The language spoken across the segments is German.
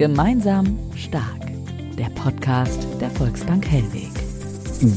Gemeinsam stark. Der Podcast der Volksbank Hellweg.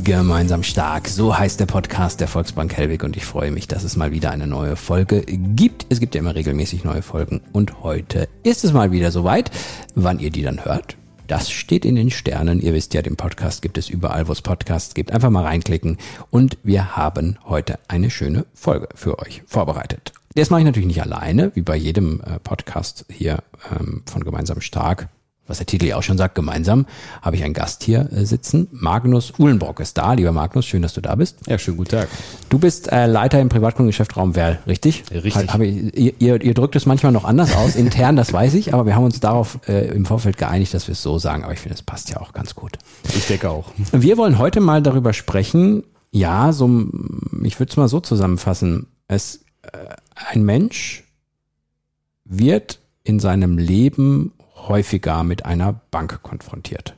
Gemeinsam stark, so heißt der Podcast der Volksbank Hellwig und ich freue mich, dass es mal wieder eine neue Folge gibt. Es gibt ja immer regelmäßig neue Folgen und heute ist es mal wieder soweit. Wann ihr die dann hört, das steht in den Sternen. Ihr wisst ja, den Podcast gibt es überall, wo es Podcasts gibt. Einfach mal reinklicken und wir haben heute eine schöne Folge für euch vorbereitet. Das mache ich natürlich nicht alleine, wie bei jedem äh, Podcast hier ähm, von Gemeinsam Stark was der Titel ja auch schon sagt, gemeinsam habe ich einen Gast hier äh, sitzen. Magnus Uhlenbrock ist da. Lieber Magnus, schön, dass du da bist. Ja, schönen guten Tag. Du bist äh, Leiter im Privatkundengeschäft Raum Werl, richtig? Richtig. Hab ich, ihr, ihr, drückt es manchmal noch anders aus, intern, das weiß ich, aber wir haben uns darauf äh, im Vorfeld geeinigt, dass wir es so sagen. Aber ich finde, es passt ja auch ganz gut. Ich denke auch. Wir wollen heute mal darüber sprechen, ja, so, ich würde es mal so zusammenfassen. Es, äh, ein Mensch wird in seinem Leben häufiger mit einer Bank konfrontiert.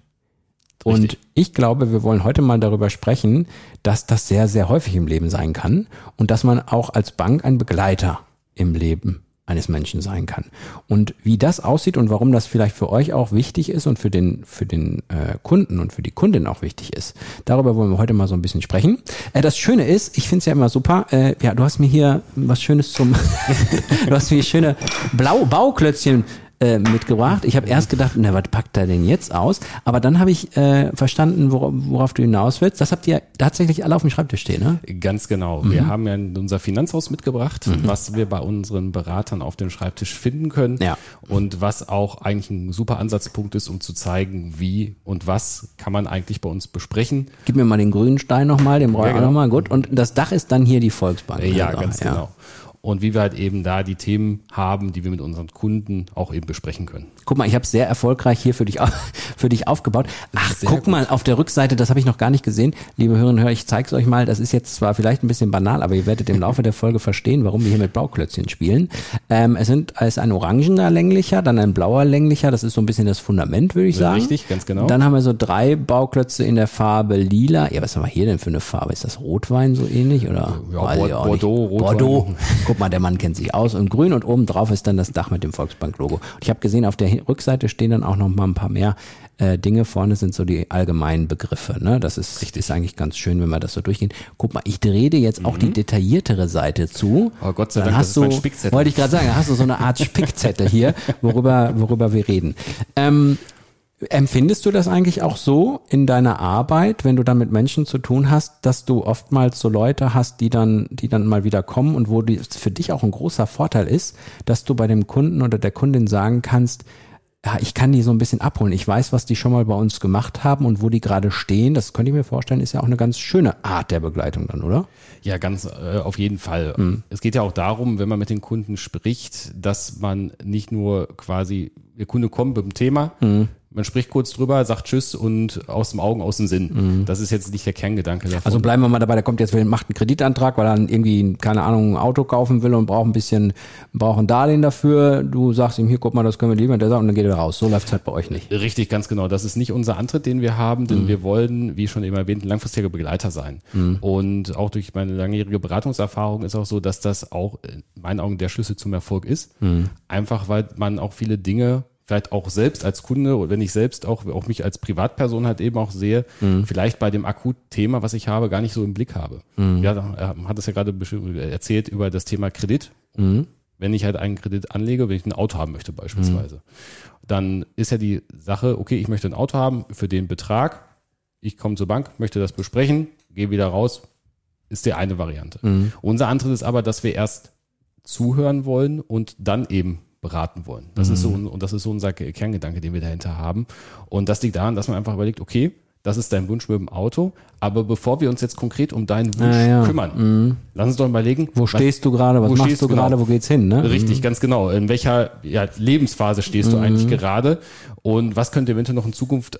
Und Richtig. ich glaube, wir wollen heute mal darüber sprechen, dass das sehr, sehr häufig im Leben sein kann und dass man auch als Bank ein Begleiter im Leben eines Menschen sein kann. Und wie das aussieht und warum das vielleicht für euch auch wichtig ist und für den, für den äh, Kunden und für die Kundin auch wichtig ist, darüber wollen wir heute mal so ein bisschen sprechen. Äh, das Schöne ist, ich finde es ja immer super, äh, ja, du hast mir hier was Schönes zum, du hast mir schöne Blau Bauklötzchen äh, mitgebracht. Ich habe erst gedacht, na, was packt er denn jetzt aus? Aber dann habe ich äh, verstanden, worauf, worauf du hinaus willst. Das habt ihr tatsächlich alle auf dem Schreibtisch stehen, ne? Ganz genau. Wir haben ja unser Finanzhaus mitgebracht, was wir bei unseren Beratern auf dem Schreibtisch finden können. Ja. Und was auch eigentlich ein super Ansatzpunkt ist, um zu zeigen, wie und was kann man eigentlich bei uns besprechen. Gib mir mal den grünen Stein nochmal, den brauche ich Ja, genau. nochmal. Gut. Und das Dach ist dann hier die Volksbank. Ja, Also, ganz genau. Und wie wir halt eben da die Themen haben, die wir mit unseren Kunden auch eben besprechen können. Guck mal, ich habe sehr erfolgreich hier für dich, für dich aufgebaut. Ach, Sehr guck gut. mal, auf der Rückseite, das habe ich noch gar nicht gesehen. Liebe Hörerinnen und Hörer, ich zeige es euch mal. Das ist jetzt zwar vielleicht ein bisschen banal, aber ihr werdet im Laufe der Folge verstehen, warum wir hier mit Bauklötzchen spielen. Ähm, es, sind, es ist ein orangener länglicher, dann ein blauer länglicher. Das ist so ein bisschen das Fundament, würde ich sagen. Richtig, ganz genau. Dann haben wir so drei Bauklötze in der Farbe lila. Ja, was haben wir hier denn für eine Farbe? Ist das Rotwein so ähnlich? Oder? Ja, nicht. Bordeaux, Rotwein. Bordeaux. Guck mal, der Mann kennt sich aus. Und grün und oben drauf ist dann das Dach mit dem Volksbank-Logo. Ich habe gesehen, auf der Rückseite stehen dann auch noch mal ein paar mehr äh, Dinge. Vorne sind so die allgemeinen Begriffe. Ne? Das ist, ist eigentlich ganz schön, wenn wir das so durchgehen. Guck mal, ich drehe dir jetzt auch die detailliertere Seite zu. Oh Gott sei dann Dank, das hast ist du, mein Spickzettel. Wollte ich gerade sagen, dann hast du so eine Art Spickzettel hier, worüber, worüber wir reden. Ähm, Empfindest du das eigentlich auch so in deiner Arbeit, wenn du dann mit Menschen zu tun hast, dass du oftmals so Leute hast, die dann, die dann mal wieder kommen und wo es für dich auch ein großer Vorteil ist, dass du bei dem Kunden oder der Kundin sagen kannst, ja, ich kann die so ein bisschen abholen. Ich weiß, was die schon mal bei uns gemacht haben und wo die gerade stehen. Das könnte ich mir vorstellen, ist ja auch eine ganz schöne Art der Begleitung dann, oder? Ja, ganz äh, auf jeden Fall. Mhm. Es geht ja auch darum, wenn man mit den Kunden spricht, dass man nicht nur quasi, der Kunde kommt mit dem Thema, man spricht kurz drüber, sagt Tschüss und aus dem Augen, aus dem Sinn. Das ist jetzt nicht der Kerngedanke davon. Mhm. Also bleiben wir mal dabei, der kommt jetzt, macht einen Kreditantrag, weil er dann irgendwie, keine Ahnung, ein Auto kaufen will und braucht ein bisschen, braucht ein Darlehen dafür. Du sagst ihm, hier, guck mal, das können wir liefern, der sagt, und dann geht er raus. So läuft's halt bei euch nicht. Richtig, ganz genau. Das ist nicht unser Antritt, den wir haben, denn wir wollen, wie schon eben erwähnt, ein langfristiger Begleiter sein. Und auch durch meine langjährige Beratungserfahrung ist auch so, dass das auch in meinen Augen der Schlüssel zum Erfolg ist. Einfach weil man auch viele Dinge vielleicht auch selbst als Kunde oder wenn ich selbst auch, auch mich als Privatperson halt eben auch sehe, vielleicht bei dem Akutthema, was ich habe, gar nicht so im Blick habe. Ja, er hat es ja gerade erzählt über das Thema Kredit. Wenn ich halt einen Kredit anlege, wenn ich ein Auto haben möchte beispielsweise, dann ist ja die Sache, okay, ich möchte ein Auto haben für den Betrag, ich komme zur Bank, möchte das besprechen, gehe wieder raus, ist die eine Variante. Unser Antritt ist aber, dass wir erst zuhören wollen und dann eben beraten wollen. Das ist so, und das ist so unser Kerngedanke, den wir dahinter haben. Und das liegt daran, dass man einfach überlegt, okay, das ist dein Wunsch mit dem Auto. Aber bevor wir uns jetzt konkret um deinen Wunsch Ah, ja. kümmern, lass uns doch überlegen, Wo stehst du gerade? Was wo machst du gerade? genau? Wo geht's hin? Ne? Richtig, ganz genau. In welcher ja, Lebensphase stehst du eigentlich gerade und was könnte eventuell noch in Zukunft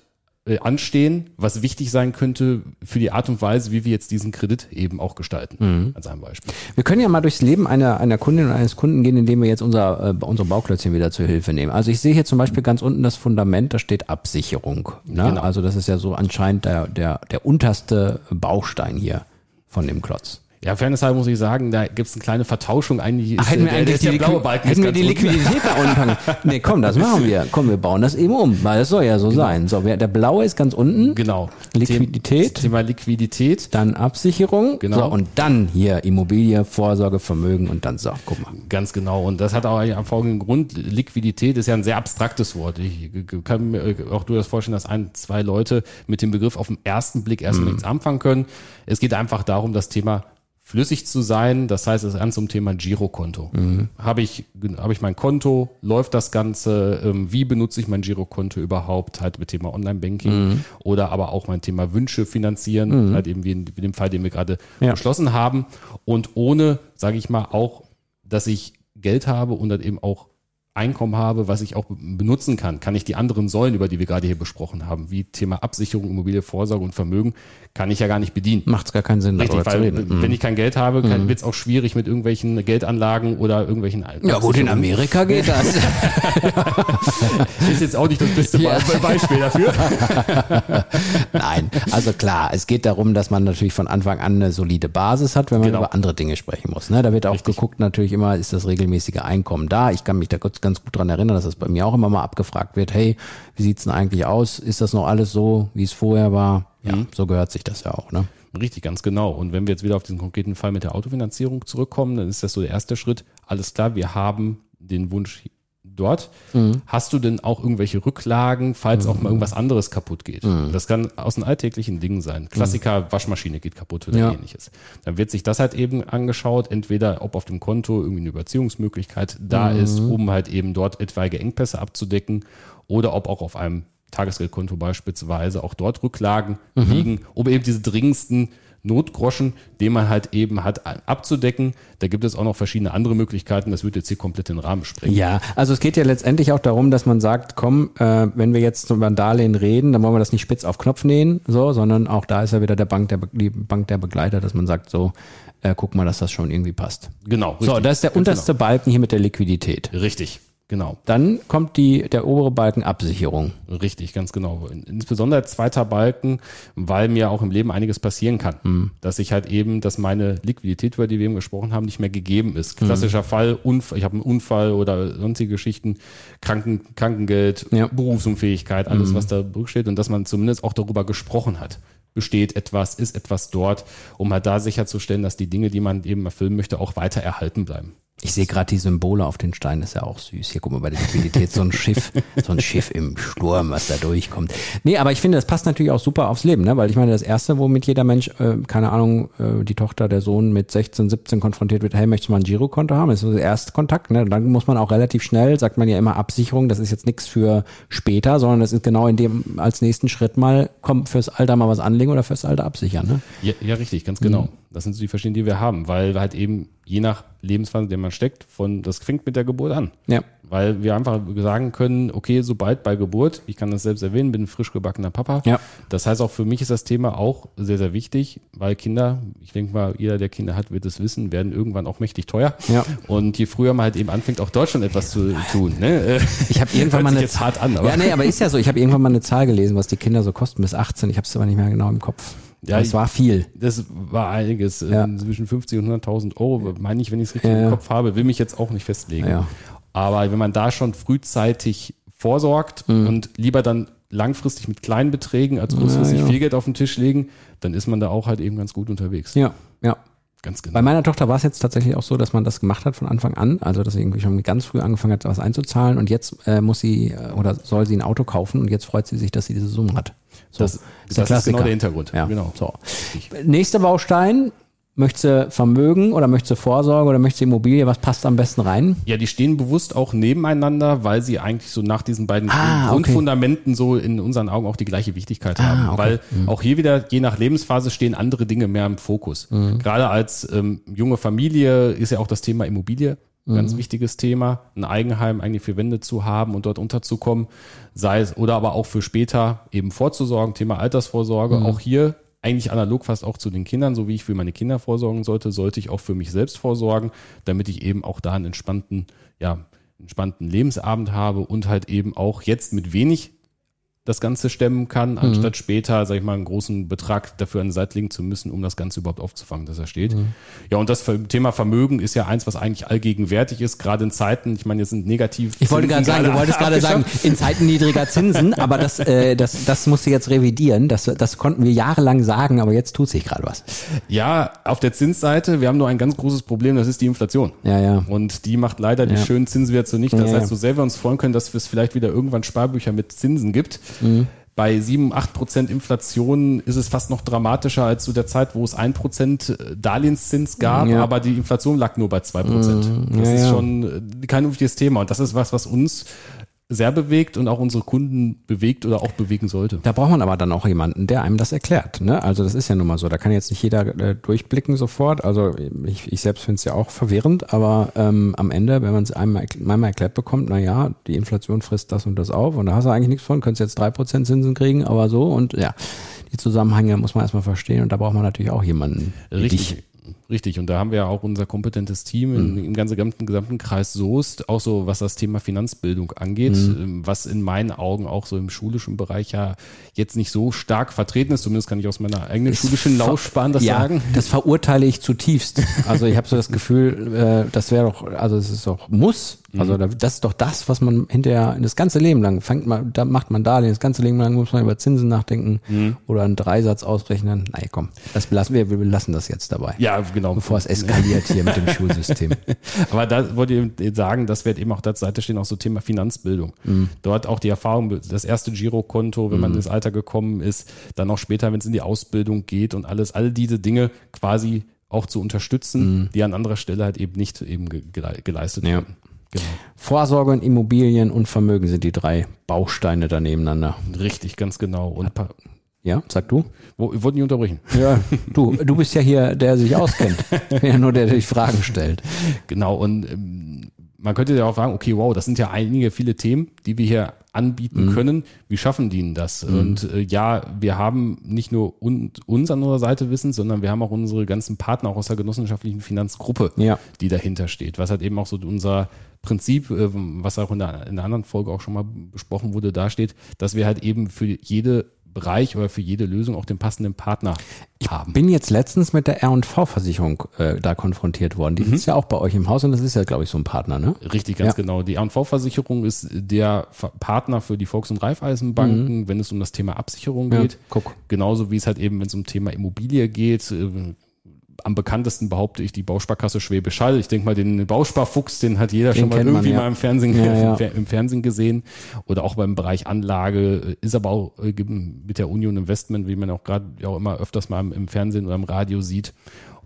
anstehen, was wichtig sein könnte für die Art und Weise, wie wir jetzt diesen Kredit eben auch gestalten, als ein Beispiel. Wir können ja mal durchs Leben einer, einer Kundin oder eines Kunden gehen, indem wir jetzt unser, äh, unsere Bauklötzchen wieder zur Hilfe nehmen. Also ich sehe hier zum Beispiel ganz unten das Fundament, da steht Absicherung. Ne? Genau. Also das ist ja so anscheinend der, der, der unterste Baustein hier von dem Klotz. Ja, Fairness halber muss ich sagen, da gibt es eine kleine Vertauschung. Eigentlich ist, hätten wir äh, der, eigentlich die, blaue Balken hätten wir die. Liquidität da unten packen. Nee, komm, das machen wir. Komm, wir bauen das eben um, weil es soll ja so sein. So, der blaue ist ganz unten, Genau. Liquidität. Thema Liquidität. dann Absicherung, Genau. so, und dann hier Immobilie, Vorsorge, Vermögen und dann so, guck mal. Ganz genau. Und das hat auch einen folgenden Grund. Liquidität ist ja ein sehr abstraktes Wort. Ich kann mir auch durchaus vorstellen, dass ein, zwei Leute mit dem Begriff auf den ersten Blick erstmal nichts anfangen können. Es geht einfach darum, das Thema flüssig zu sein. Das heißt, es ist ganz zum Thema Girokonto. Habe ich, habe ich mein Konto? Läuft das Ganze? Ähm, Wie benutze ich mein Girokonto überhaupt? Halt mit Thema Online-Banking oder aber auch mein Thema Wünsche finanzieren. Halt eben wie in, wie in dem Fall, den wir gerade Ja. beschlossen haben. Und ohne, sage ich mal, auch, dass ich Geld habe und dann eben auch Einkommen habe, was ich auch benutzen kann, kann ich die anderen Säulen, über die wir gerade hier besprochen haben, wie Thema Absicherung, Immobilie, Vorsorge und Vermögen, kann ich ja gar nicht bedienen. Macht's gar keinen Sinn, Richtig, weil reden. wenn ich kein Geld habe, wird es auch schwierig mit irgendwelchen Geldanlagen oder irgendwelchen Ja gut, in Amerika geht das. ist jetzt auch nicht das beste Ja. Be- Beispiel dafür. Nein, also klar, es geht darum, dass man natürlich von Anfang an eine solide Basis hat, wenn man Genau. über andere Dinge sprechen muss. Ne? Da wird auch geguckt natürlich immer, ist das regelmäßige Einkommen da? Ich kann mich da kurz, ganz gut dran erinnern, dass das bei mir auch immer mal abgefragt wird, hey, wie sieht's denn eigentlich aus? Ist das noch alles so, wie es vorher war? Ja, so gehört sich das ja auch. Ne? Richtig, ganz genau. Und wenn wir jetzt wieder auf diesen konkreten Fall mit der Autofinanzierung zurückkommen, dann ist das so der erste Schritt. Alles klar, wir haben den Wunsch dort. Hast du denn auch irgendwelche Rücklagen, falls auch mal irgendwas anderes kaputt geht? Das kann aus den alltäglichen Dingen sein. Klassiker, Waschmaschine geht kaputt oder Ja. ähnliches. Dann wird sich das halt eben angeschaut, entweder ob auf dem Konto irgendwie eine Überziehungsmöglichkeit da ist, um halt eben dort etwaige Engpässe abzudecken oder ob auch auf einem Tagesgeldkonto beispielsweise auch dort Rücklagen liegen, um eben diese dringendsten Notgroschen, den man halt eben hat, abzudecken. Da gibt es auch noch verschiedene andere Möglichkeiten. Das wird jetzt hier komplett den Rahmen sprengen. Ja, also es geht ja letztendlich auch darum, dass man sagt, komm, äh, wenn wir jetzt über ein Darlehen reden, dann wollen wir das nicht spitz auf Knopf nähen, so, sondern auch da ist ja wieder der Bank der, die Bank der Begleiter, dass man sagt, so, äh, guck mal, dass das schon irgendwie passt. Genau. So, richtig. das ist der Ganz unterste Balken hier mit der Liquidität. Genau. Richtig, genau. Dann kommt die, der obere Balken Absicherung. Richtig, ganz genau. Insbesondere zweiter Balken, weil mir auch im Leben einiges passieren kann. Hm. Dass ich halt eben, dass meine Liquidität, über die wir eben gesprochen haben, nicht mehr gegeben ist. Hm. Klassischer Fall, Unfall, ich habe einen Unfall oder sonstige Geschichten, Kranken, Krankengeld, Ja. Berufsunfähigkeit, alles, was da steht und dass man zumindest auch darüber gesprochen hat. Besteht etwas, ist etwas dort, um halt da sicherzustellen, dass die Dinge, die man eben erfüllen möchte, auch weiter erhalten bleiben. Ich sehe gerade die Symbole auf den Steinen, ist ja auch süß. Hier guck mal bei der Liquidität, so ein Schiff, so ein Schiff im Sturm, was da durchkommt. Nee, aber ich finde, das passt natürlich auch super aufs Leben, ne? Weil ich meine, das Erste, womit jeder Mensch, äh, keine Ahnung, äh, die Tochter, der Sohn mit 16, 17 konfrontiert wird, hey, möchtest du mal ein Girokonto haben? Das ist so der erste Kontakt, ne? Dann muss man auch relativ schnell, sagt man ja immer Absicherung, das ist jetzt nichts für später, sondern das ist genau in dem als nächsten Schritt mal, komm, fürs Alter mal was anlegen oder fürs Alter absichern, ne? Ja, ja richtig, ganz genau. Das sind so die verschiedenen, die wir haben, weil halt eben je nach Lebensphase, in der man steckt, von das fängt mit der Geburt an. Ja. Weil wir einfach sagen können, okay, sobald bei Geburt, ich kann das selbst erwähnen, bin ein frisch gebackener Papa. Ja. Das heißt auch für mich ist das Thema auch sehr, sehr wichtig, weil Kinder, ich denke mal, jeder, der Kinder hat, wird es wissen, werden irgendwann auch mächtig teuer. Ja. Und je früher man halt eben anfängt, auch Deutschland etwas zu tun. Ne? Ich habe irgendwann mal eine jetzt hart an, aber ja, nee, aber ist ja so. Ich habe irgendwann mal eine Zahl gelesen, was die Kinder so kosten bis 18. Ich habe es aber nicht mehr genau im Kopf. Ja, es war viel. Das war einiges. Ja. äh, Zwischen 50 und 100.000 Euro, meine ich, wenn ich es richtig im Kopf habe, will mich jetzt auch nicht festlegen. Aber wenn man da schon frühzeitig vorsorgt Mhm. und lieber dann langfristig mit kleinen Beträgen als kurzfristig viel Geld auf den Tisch legen, dann ist man da auch halt eben ganz gut unterwegs. Ja, ja. Ganz genau. Bei meiner Tochter war es jetzt tatsächlich auch so, dass man das gemacht hat von Anfang an, also dass sie irgendwie schon ganz früh angefangen hat, was einzuzahlen und jetzt äh, muss sie äh, oder soll sie ein Auto kaufen und jetzt freut sie sich, dass sie diese Summe hat. So, Das- das ist genau der Hintergrund. Ja, Genau. So. Nächster Baustein, Möchtest du Vermögen oder möchtest du Vorsorge oder möchtest du Immobilie? Was passt am besten rein? Ja, die stehen bewusst auch nebeneinander, weil sie eigentlich so nach diesen beiden Ah, Grundfundamenten so in unseren Augen auch die gleiche Wichtigkeit Ah, haben. okay. Weil auch hier wieder, je nach Lebensphase, stehen andere Dinge mehr im Fokus. Mhm. Gerade als ähm, junge Familie ist ja auch das Thema Immobilie ein Mhm. ganz wichtiges Thema, ein Eigenheim eigentlich für Wände zu haben und dort unterzukommen, sei es oder aber auch für später eben vorzusorgen, Thema Altersvorsorge. Mhm. Auch hier eigentlich analog fast auch zu den Kindern, so wie ich für meine Kinder vorsorgen sollte, sollte ich auch für mich selbst vorsorgen, damit ich eben auch da einen entspannten, ja, entspannten Lebensabend habe und halt eben auch jetzt mit wenig das Ganze stemmen kann, anstatt später, sag ich mal, einen großen Betrag dafür an die Seite legen zu müssen, um das Ganze überhaupt aufzufangen, dass er steht. Ja, und das Thema Vermögen ist ja eins, was eigentlich allgegenwärtig ist, gerade in Zeiten, ich meine, jetzt sind negativ. Ich wollte gerade sagen, du wolltest gerade sagen, in Zeiten niedriger Zinsen, aber das, äh, das, das musst du jetzt revidieren. Das, das konnten wir jahrelang sagen, aber jetzt tut sich gerade was. Ja, auf der Zinsseite, wir haben nur ein ganz großes Problem, das ist die Inflation. Ja, ja. Und die macht leider die Ja. schönen Zinswerte zunichte. Das Ja, heißt, so sehr wir uns freuen können, dass es vielleicht wieder irgendwann Sparbücher mit Zinsen gibt. Mhm. Bei 7, 8 Prozent Inflation ist es fast noch dramatischer als zu der Zeit, wo es 1 Prozent Darlehenszins gab, Ja. aber die Inflation lag nur bei 2 Prozent. Das Ja, ist ja. schon äh, kein wichtiges Thema. Und das ist was, was uns sehr bewegt und auch unsere Kunden bewegt oder auch bewegen sollte. Da braucht man aber dann auch jemanden, der einem das erklärt. Ne? Also das ist ja nun mal so. Da kann jetzt nicht jeder äh, durchblicken sofort. Also ich, ich selbst finde es ja auch verwirrend, aber ähm, am Ende, wenn man es einmal, einmal erklärt bekommt, na ja, die Inflation frisst das und das auf und da hast du eigentlich nichts von, könntest jetzt drei Prozent Zinsen kriegen, aber so und ja, die Zusammenhänge muss man erstmal verstehen und da braucht man natürlich auch jemanden. Richtig. Richtig, und da haben wir ja auch unser kompetentes Team Mhm. im ganzen gesamten, gesamten Kreis Soest, auch so was das Thema Finanzbildung angeht, Mhm. ähm, was in meinen Augen auch so im schulischen Bereich ja jetzt nicht so stark vertreten ist. Zumindest kann ich aus meiner eigenen schulischen Laufbahn das ja, sagen. das verurteile ich zutiefst. Also ich habe so das Gefühl, äh, das wäre doch, also es ist doch muss. Also da- das ist doch das, was man hinterher das ganze Leben lang fängt man, da macht man Darlehen, das ganze Leben lang muss man über Zinsen nachdenken oder einen Dreisatz ausrechnen. Nein, komm, das belassen wir, wir belassen das jetzt dabei. Ja, genau. Bevor es eskaliert hier mit dem Schulsystem. Aber da wollte ich sagen, das wird eben auch da zur Seite stehen, auch so Thema Finanzbildung. Mhm. Dort auch die Erfahrung, das erste Girokonto, wenn man ins Alter gekommen ist, dann auch später, wenn es in die Ausbildung geht und alles, all diese Dinge quasi auch zu unterstützen, die an anderer Stelle halt eben nicht eben ge gele- geleistet Mhm. Ja. werden. Genau. Vorsorge und Immobilien und Vermögen sind die drei Bausteine da nebeneinander. Richtig, ganz genau. Und Ja, sag du? wo, ich wollte nicht unterbrechen. Ja, du, du bist ja hier, der sich auskennt. Ja nur der, der sich Fragen stellt. Genau, und ähm, man könnte ja auch sagen, okay, wow, das sind ja einige viele Themen, die wir hier anbieten können. Wie schaffen die denn das? Und äh, ja, wir haben nicht nur un uns an unserer Seite wissen, sondern wir haben auch unsere ganzen Partner auch aus der genossenschaftlichen Finanzgruppe, Ja. die dahinter steht. Was halt eben auch so unser Prinzip, äh, was auch in der, in der anderen Folge auch schon mal besprochen wurde, dasteht, dass wir halt eben für jede Bereich oder für jede Lösung auch den passenden Partner haben. Bin jetzt letztens mit der R&V-Versicherung äh, da konfrontiert worden. Die sitzt ja auch bei euch im Haus und das ist ja, glaube ich, so ein Partner, ne? Richtig, ganz Ja. genau. Die R&V-Versicherung ist der Partner für die Volks- und Raiffeisenbanken, wenn es um das Thema Absicherung Mhm. Ja, geht. guck. Genauso wie es halt eben, wenn es um Thema Immobilie geht. Äh, Am bekanntesten behaupte ich die Bausparkasse Schwäbisch Hall. Ich denke mal, den Bausparfuchs, den hat jeder schon mal kennt man, irgendwie ja. mal im Fernsehen, Ja, ja. im Fer- im Fernsehen gesehen. Oder auch beim Bereich Anlage äh, ist aber auch äh, mit der Union Investment, wie man auch gerade ja auch immer öfters mal im- im Fernsehen oder im Radio sieht.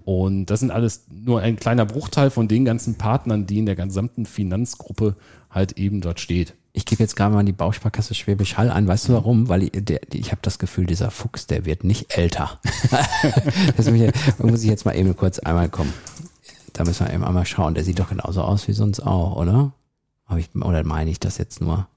Und das sind alles nur ein kleiner Bruchteil von den ganzen Partnern, die in der gesamten Finanzgruppe halt eben dort steht. Ich gebe jetzt gerade mal die Bausparkasse Schwäbisch Hall ein. Weißt du warum? Weil ich, der, ich habe das Gefühl, dieser Fuchs, der wird nicht älter. das muss ich, da muss ich jetzt mal eben kurz einmal kommen. Da müssen wir eben einmal schauen. Der sieht doch genauso aus wie sonst auch, oder? Hab ich, oder meine ich das jetzt nur?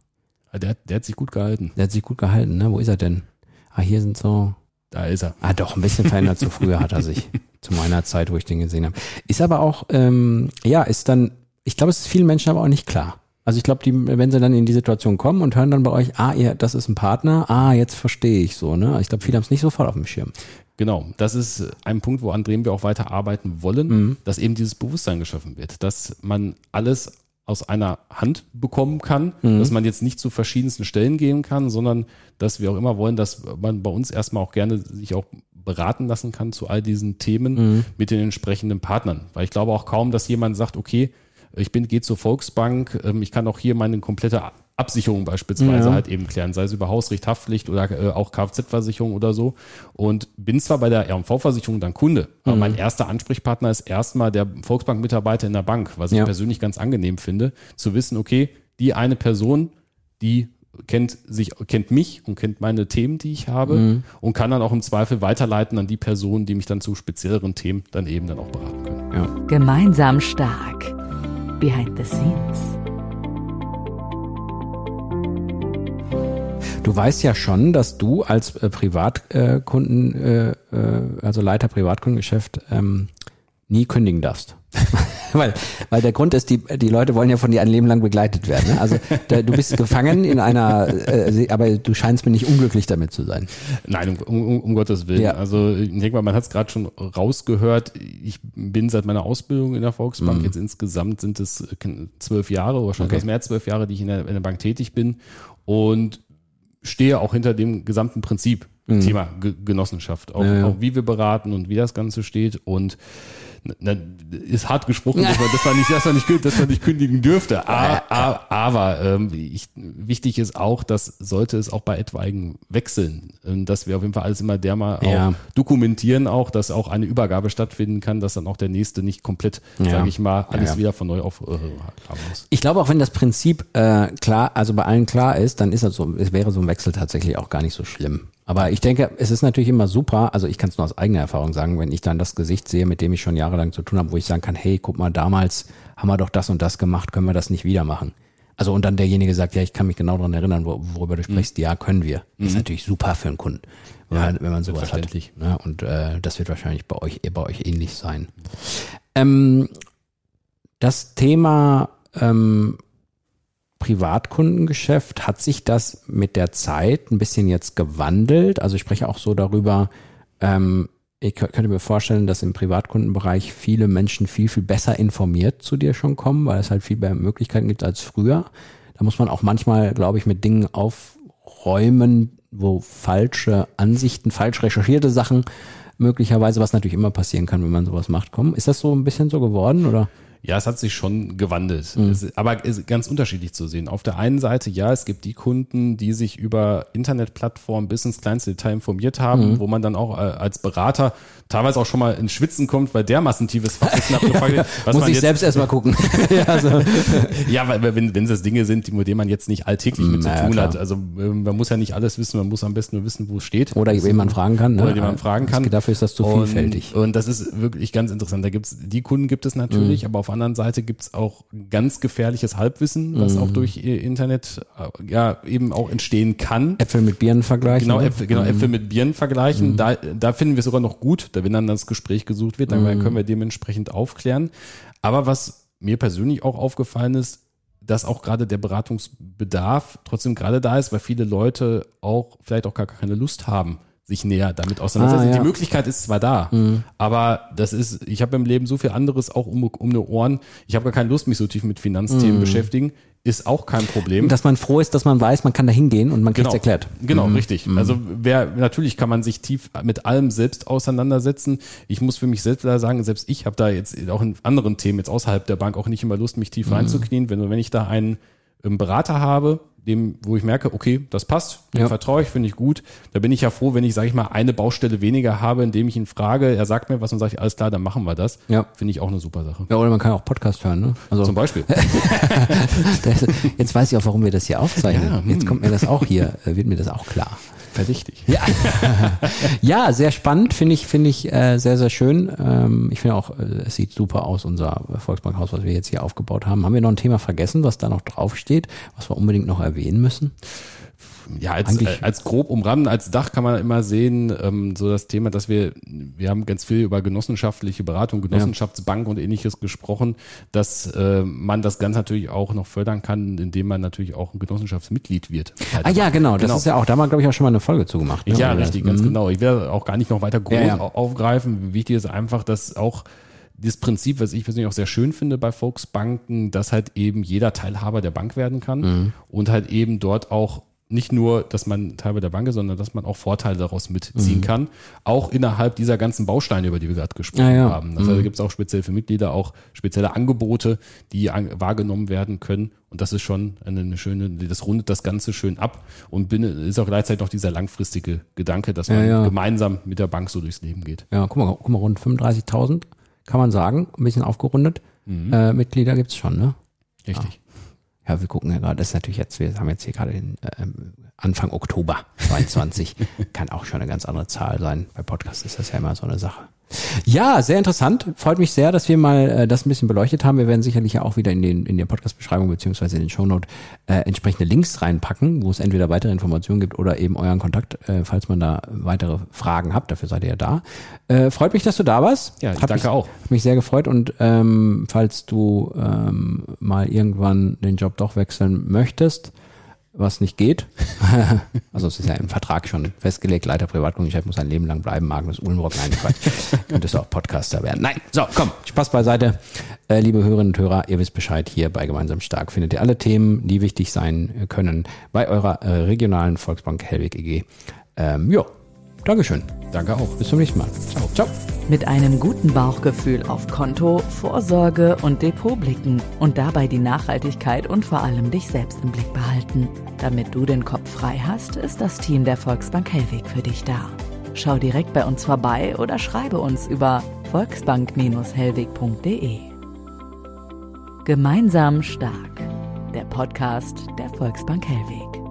Der, hat- der hat sich gut gehalten. Der hat sich gut gehalten, ne? Wo ist er denn? Ah, hier sind so. Da ist er. Ah, doch, ein bisschen verändert. So früher hat er sich. Zu meiner Zeit, wo ich den gesehen habe. Ist aber auch, ähm, ja, ist dann, ich glaube, es ist vielen Menschen aber auch nicht klar. Also ich glaube, wenn sie dann in die Situation kommen und hören dann bei euch, ah, ihr, das ist ein Partner, ah, jetzt verstehe ich so, ne? Ich glaube, viele haben es nicht sofort auf dem Schirm. Genau, das ist ein Punkt, wo an dem wir auch weiter arbeiten wollen, Mhm. dass eben dieses Bewusstsein geschaffen wird, dass man alles aus einer Hand bekommen kann, Mhm. dass man jetzt nicht zu verschiedensten Stellen gehen kann, sondern dass wir auch immer wollen, dass man bei uns erstmal auch gerne sich auch beraten lassen kann zu all diesen Themen Mhm. mit den entsprechenden Partnern. Weil ich glaube auch kaum, dass jemand sagt, okay, ich bin, gehe zur Volksbank, ähm, ich kann auch hier meine komplette Absicherungen beispielsweise Ja. halt eben klären, sei es über Hausrecht, Haftpflicht oder äh, auch Kfz-Versicherung oder so. Und bin zwar bei der R&V-Versicherung dann Kunde, aber mein erster Ansprechpartner ist erstmal der Volksbank-Mitarbeiter in der Bank, was ich Ja. persönlich ganz angenehm finde, zu wissen, okay, die eine Person, die kennt sich, kennt mich und kennt meine Themen, die ich habe und kann dann auch im Zweifel weiterleiten an die Personen, die mich dann zu spezielleren Themen dann eben dann auch beraten können. Ja. Gemeinsam stark. Behind the scenes. Du weißt ja schon, dass du als äh, Privatkunden, äh, äh, also Leiter Privatkundengeschäft, ähm, nie kündigen darfst. weil, weil der Grund ist, die, die Leute wollen ja von dir ein Leben lang begleitet werden. Ne? Also da, du bist gefangen in einer, äh, aber du scheinst mir nicht unglücklich damit zu sein. Nein, um, um, um Gottes Willen. Ja. Also ich denke mal, man hat es gerade schon rausgehört. Ich bin seit meiner Ausbildung in der Volksbank, jetzt insgesamt sind es äh, zwölf Jahre oder schon Mhm. Okay. mehr als zwölf Jahre, die ich in der, in der Bank tätig bin und stehe auch hinter dem gesamten Prinzip Thema Ge Genossenschaft. Auch, Mhm. Ja, ja. auch wie wir beraten und wie das Ganze steht und na, ist hart gesprochen, dass man, dass man nicht, dass man nicht, dass man nicht kündigen dürfte. A, a, aber ähm, ich, wichtig ist auch, dass sollte es auch bei etwaigen Wechseln, ähm, dass wir auf jeden Fall alles immer der mal Ja. auch dokumentieren, auch, dass auch eine Übergabe stattfinden kann, dass dann auch der nächste nicht komplett, Ja. sage ich mal, alles Ja. wieder von neu auf äh, haben muss. Ich glaube, auch wenn das Prinzip äh, klar, also bei allen klar ist, dann ist das so, es wäre so ein Wechsel tatsächlich auch gar nicht so schlimm. Aber ich denke, es ist natürlich immer super, also ich kann es nur aus eigener Erfahrung sagen, wenn ich dann das Gesicht sehe, mit dem ich schon jahrelang zu tun habe, wo ich sagen kann, hey, guck mal, damals haben wir doch das und das gemacht, können wir das nicht wieder machen? Also und dann derjenige sagt, ja, ich kann mich genau daran erinnern, wo, worüber du sprichst, ja, können wir. Das ist natürlich super für einen Kunden, wenn, man, wenn man sowas hat. selbstverständlich. Ne? Und äh, das wird wahrscheinlich bei euch, bei euch ähnlich sein. Ähm, das Thema ähm, Privatkundengeschäft, hat sich das mit der Zeit ein bisschen jetzt gewandelt? Also ich spreche auch so darüber, ähm, ich kö- könnte mir vorstellen, dass im Privatkundenbereich viele Menschen viel, viel besser informiert zu dir schon kommen, weil es halt viel mehr Möglichkeiten gibt als früher. Da muss man auch manchmal, glaube ich, mit Dingen aufräumen, wo falsche Ansichten, falsch recherchierte Sachen möglicherweise, was natürlich immer passieren kann, wenn man sowas macht, kommen. Ist das so ein bisschen so geworden oder? Ja, es hat sich schon gewandelt. Mhm. Es, aber ist ganz unterschiedlich zu sehen. Auf der einen Seite, ja, es gibt die Kunden, die sich über Internetplattformen bis ins kleinste Detail informiert Mhm. haben, wo man dann auch äh, als Berater teilweise auch schon mal ins Schwitzen kommt, weil dermaßen tiefes Fachwissen abgefragt wird. was Muss ich jetzt- selbst erstmal gucken. ja, also, Ja, weil wenn, wenn es Dinge sind, mit denen man jetzt nicht alltäglich mit zu Na ja, tun klar. hat. Also ähm, man muss ja nicht alles wissen, man muss am besten nur wissen, wo es steht. oder wen man fragen kann. Ne? Oder den man fragen kann. Dafür ist das zu Und- vielfältig. Und das ist wirklich ganz interessant. Da gibt's die Kunden gibt es Mhm. natürlich, aber auf anderen Seite gibt's auch ganz gefährliches Halbwissen, was Mhm. auch durch äh, Internet äh, ja eben auch entstehen kann. Äpfel mit Birnen vergleichen. Genau? Äpfel, genau Äpfel mit Birnen vergleichen. Da, da finden wir es sogar noch gut, da wenn dann das Gespräch gesucht wird, dann können wir dementsprechend aufklären. Aber was mir persönlich auch aufgefallen ist, dass auch gerade der Beratungsbedarf trotzdem gerade da ist, weil viele Leute auch vielleicht auch gar keine Lust haben, sich näher damit auseinanderzusetzen. Ah, ja. Die Möglichkeit ist zwar da, aber das ist, ich habe im Leben so viel anderes auch um, um die Ohren. Ich habe gar keine Lust, mich so tief mit Finanzthemen beschäftigen. Ist auch kein Problem. Dass man froh ist, dass man weiß, man kann da hingehen und man kriegt es erklärt. Genau, richtig. Also wer natürlich kann man sich tief mit allem selbst auseinandersetzen. Ich muss für mich selbst leider sagen, selbst ich habe da jetzt auch in anderen Themen jetzt außerhalb der Bank auch nicht immer Lust, mich tief reinzuknien. Wenn, wenn ich da einen ähm, Berater habe, dem, wo ich merke, okay, das passt, dem Ja. vertraue ich, finde ich gut. Da bin ich ja froh, wenn ich, sage ich mal, eine Baustelle weniger habe, indem ich ihn frage, er sagt mir was und sage ich, alles klar, dann machen wir das. Ja. Finde ich auch eine super Sache. Ja, oder man kann auch Podcast hören. Ne? Also Zum Beispiel. das, jetzt weiß ich auch, warum wir das hier aufzeichnen. Ja, hm. jetzt kommt mir das auch hier, äh, wird mir das auch klar. Verdächtig. Ja, ja sehr spannend, finde ich, finde ich äh, sehr, sehr schön. Ähm, ich finde auch, äh, es sieht super aus, unser Volksbankhaus, was wir jetzt hier aufgebaut haben. Haben wir noch ein Thema vergessen, was da noch draufsteht, was wir unbedingt noch erwähnen müssen? Ja, als, Eigentlich- äh, als grob umrahmt, als Dach kann man immer sehen, ähm, so das Thema, dass wir, wir haben ganz viel über genossenschaftliche Beratung, Genossenschaftsbank und ähnliches gesprochen, dass äh, man das Ganze natürlich auch noch fördern kann, indem man natürlich auch ein Genossenschaftsmitglied wird. Ah ja, genau, das Genau. ist ja auch, da haben wir, glaube ich, auch schon mal eine Folge zu gemacht. ne? Ja, richtig, ganz Mhm. genau. Ich werde auch gar nicht noch weiter groß Ja, ja. au- aufgreifen. Wichtig ist einfach, dass auch das Prinzip, was ich persönlich auch sehr schön finde bei Volksbanken, dass halt eben jeder Teilhaber der Bank werden kann Mhm. und halt eben dort auch nicht nur, dass man Teil der Bank ist, sondern dass man auch Vorteile daraus mitziehen mhm. kann. Auch innerhalb dieser ganzen Bausteine, über die wir gerade gesprochen ja, ja. haben. Also mhm. da gibt es auch speziell für Mitglieder auch spezielle Angebote, die an, wahrgenommen werden können. Und das ist schon eine, eine, schöne, das rundet das Ganze schön ab und bin, ist auch gleichzeitig noch dieser langfristige Gedanke, dass man ja, gemeinsam mit der Bank so durchs Leben geht. Ja, guck mal, guck mal rund 35.000 kann man sagen, ein bisschen aufgerundet. Mhm. Äh, Mitglieder gibt's schon, ne? Richtig. Ja, wir gucken ja gerade, das ist natürlich jetzt, wir haben jetzt hier gerade den äh, Anfang Oktober 22. Kann auch schon eine ganz andere Zahl sein. Bei Podcasts ist das ja immer so eine Sache. Ja, sehr interessant. Freut mich sehr, dass wir mal äh, das ein bisschen beleuchtet haben. Wir werden sicherlich ja auch wieder in den in der Podcast-Beschreibung beziehungsweise in den Shownote äh, entsprechende Links reinpacken, wo es entweder weitere Informationen gibt oder eben euren Kontakt, äh, falls man da weitere Fragen habt. Dafür seid ihr ja da. Äh, freut mich, dass du da warst. Ja, ich hab danke mich, auch. Hab mich sehr gefreut und ähm, falls du ähm, mal irgendwann den Job doch wechseln möchtest, was nicht geht. also es ist ja im Vertrag schon festgelegt, Leiter Privatkundengeschäft muss ein Leben lang bleiben, Magnus Ulmrock, nein, Quatsch. Könntest du auch Podcaster werden. Nein, so, komm, Spaß beiseite. Äh, liebe Hörerinnen und Hörer, ihr wisst Bescheid, hier bei Gemeinsam Stark findet ihr alle Themen, die wichtig sein können, bei eurer äh, regionalen Volksbank Hellweg EG. Ähm, ja, Dankeschön. Danke auch. Bis zum nächsten Mal. Ciao. Ciao. Mit einem guten Bauchgefühl auf Konto, Vorsorge und Depot blicken und dabei die Nachhaltigkeit und vor allem dich selbst im Blick behalten. Damit du den Kopf frei hast, ist das Team der Volksbank Hellweg für dich da. Schau direkt bei uns vorbei oder schreibe uns über volksbank-hellweg.de. Gemeinsam stark. Der Podcast der Volksbank Hellweg.